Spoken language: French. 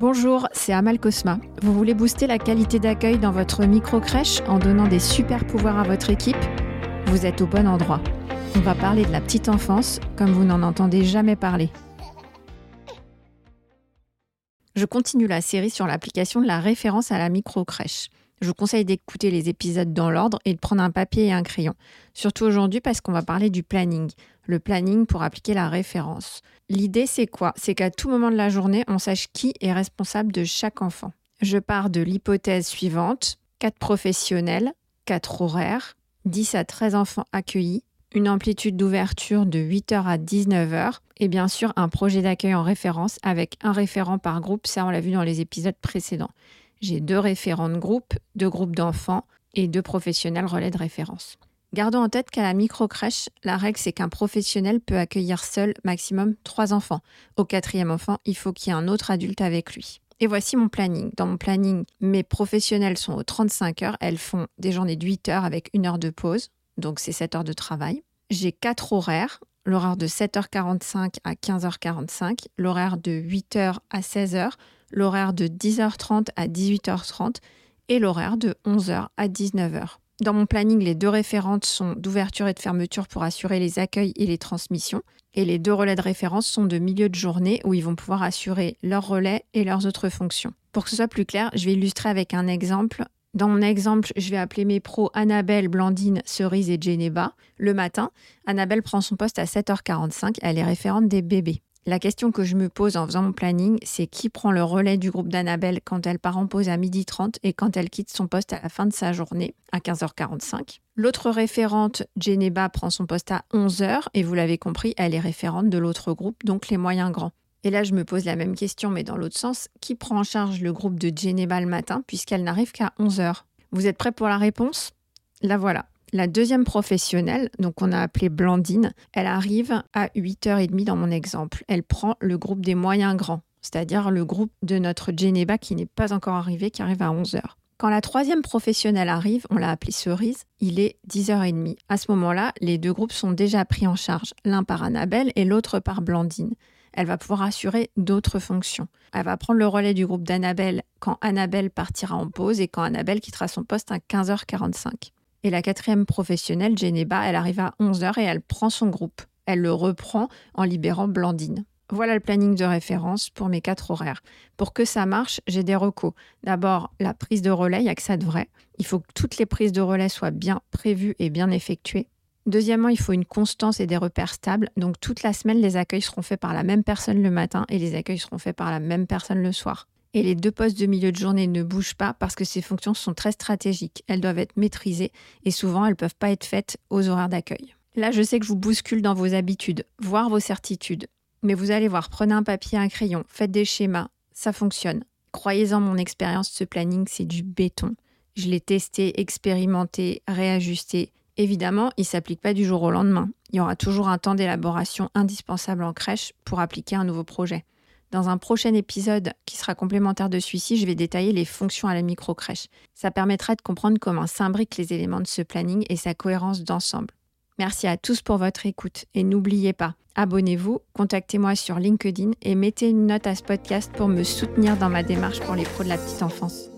Bonjour, c'est Amal Cosma. Vous voulez booster la qualité d'accueil dans votre micro-crèche en donnant des super pouvoirs à votre équipe? Vous êtes au bon endroit. On va parler de la petite enfance comme vous n'en entendez jamais parler. Je continue la série sur l'application de la référence à la micro-crèche. Je vous conseille d'écouter les épisodes dans l'ordre et de prendre un papier et un crayon. Surtout aujourd'hui parce qu'on va parler du planning. Le planning pour appliquer la référence. L'idée, c'est quoi? C'est qu'à tout moment de la journée, on sache qui est responsable de chaque enfant. Je pars de l'hypothèse suivante 4 professionnels, 4 horaires, 10 à 13 enfants accueillis, une amplitude d'ouverture de 8h à 19h et bien sûr un projet d'accueil en référence avec un référent par groupe, ça on l'a vu dans les épisodes précédents. J'ai deux référents de groupe, deux groupes d'enfants et deux professionnels relais de référence. Gardons en tête qu'à la micro-crèche, la règle c'est qu'un professionnel peut accueillir seul maximum trois enfants. Au quatrième enfant, il faut qu'il y ait un autre adulte avec lui. Et voici mon planning. Dans mon planning, mes professionnels sont aux 35 heures. Elles font des journées de 8 heures avec une heure de pause. Donc c'est 7 heures de travail. J'ai quatre horaires. L'horaire de 7h45 à 15h45, l'horaire de 8h à 16h, l'horaire de 10h30 à 18h30 et l'horaire de 11h à 19h. Dans mon planning, les deux référentes sont d'ouverture et de fermeture pour assurer les accueils et les transmissions. Et les deux relais de référence sont de milieu de journée où ils vont pouvoir assurer leurs relais et leurs autres fonctions. Pour que ce soit plus clair, je vais illustrer avec un exemple. Dans mon exemple, je vais appeler mes pros Annabelle, Blandine, Cerise et Geneva. Le matin, Annabelle prend son poste à 7h45. Elle est référente des bébés. La question que je me pose en faisant mon planning, c'est qui prend le relais du groupe d'Annabelle quand elle part en pause à 12h30 et quand elle quitte son poste à la fin de sa journée à 15h45. L'autre référente, Geneba, prend son poste à 11h et vous l'avez compris, elle est référente de l'autre groupe, donc les moyens grands. Et là, je me pose la même question, mais dans l'autre sens, qui prend en charge le groupe de Geneba le matin puisqu'elle n'arrive qu'à 11h Vous êtes prêts pour la réponse? La voilà. La deuxième professionnelle, donc on a appelé Blandine, elle arrive à 8h30 dans mon exemple. Elle prend le groupe des moyens grands, c'est-à-dire le groupe de notre Geneba qui n'est pas encore arrivé, qui arrive à 11h. Quand la troisième professionnelle arrive, on l'a appelée Cerise, il est 10h30. À ce moment-là, les deux groupes sont déjà pris en charge, l'un par Annabelle et l'autre par Blandine. Elle va pouvoir assurer d'autres fonctions. Elle va prendre le relais du groupe d'Annabelle quand Annabelle partira en pause et quand Annabelle quittera son poste à 15h45. Et la quatrième professionnelle, Geneba, elle arrive à 11h et elle prend son groupe. Elle le reprend en libérant Blandine. Voilà le planning de référence pour mes quatre horaires. Pour que ça marche, j'ai des recos. D'abord, la prise de relais, il n'y a que ça de vrai. Il faut que toutes les prises de relais soient bien prévues et bien effectuées. Deuxièmement, il faut une constance et des repères stables. Donc toute la semaine, les accueils seront faits par la même personne le matin et les accueils seront faits par la même personne le soir et les deux postes de milieu de journée ne bougent pas parce que ces fonctions sont très stratégiques. Elles doivent être maîtrisées et souvent elles ne peuvent pas être faites aux horaires d'accueil. Là, je sais que je vous bouscule dans vos habitudes, voire vos certitudes. Mais vous allez voir, prenez un papier, un crayon, faites des schémas, ça fonctionne. Croyez-en, mon expérience, ce planning, c'est du béton. Je l'ai testé, expérimenté, réajusté. Évidemment, il ne s'applique pas du jour au lendemain. Il y aura toujours un temps d'élaboration indispensable en crèche pour appliquer un nouveau projet. Dans un prochain épisode qui sera complémentaire de celui-ci, je vais détailler les fonctions à la micro-crèche. Ça permettra de comprendre comment s'imbriquent les éléments de ce planning et sa cohérence d'ensemble. Merci à tous pour votre écoute et n'oubliez pas, abonnez-vous, contactez-moi sur LinkedIn et mettez une note à ce podcast pour me soutenir dans ma démarche pour les pros de la petite enfance.